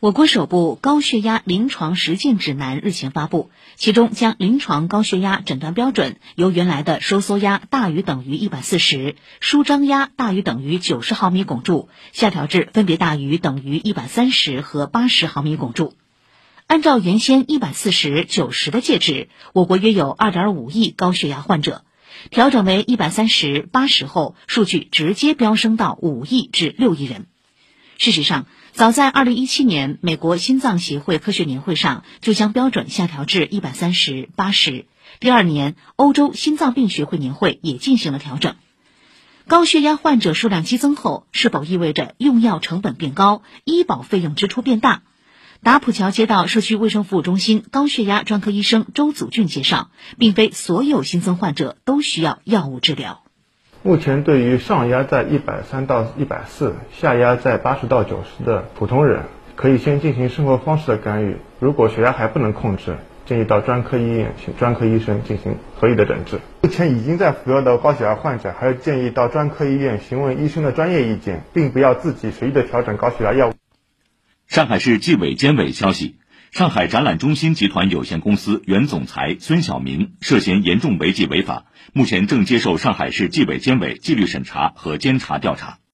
我国首部高血压临床实践指南日前发布，其中将临床高血压诊断标准由原来的收缩压大于等于一百四十、舒张压大于等于九十毫米汞柱，下调至分别大于等于一百三十和八十毫米汞柱。按照原先一百四十、九十的界值，我国约有二点五亿高血压患者，调整为一百三十、八十后，数据直接飙升到五亿至六亿人。事实上，早在二零一七年，美国心脏协会科学年会上就将标准下调至一百三十八十。第二年，欧洲心脏病学会年会也进行了调整。高血压患者数量激增后，是否意味着用药成本变高、医保费用支出变大？打浦桥街道社区卫生服务中心高血压专科医生周祖俊介绍，并非所有新增患者都需要药物治疗。目前，对于上压在一百三到一百四、下压在八十到九十的普通人，可以先进行生活方式的干预。如果血压还不能控制，建议到专科医院请专科医生进行合理的诊治。目前已经在服药的高血压患者，还是建议到专科医院询问医生的专业意见，并不要自己随意的调整高血压药物。上海市纪委监委消息。上海展览中心集团有限公司原总裁孙晓明涉嫌严重违纪违法，目前正接受上海市纪委监委纪律审查和监察调查。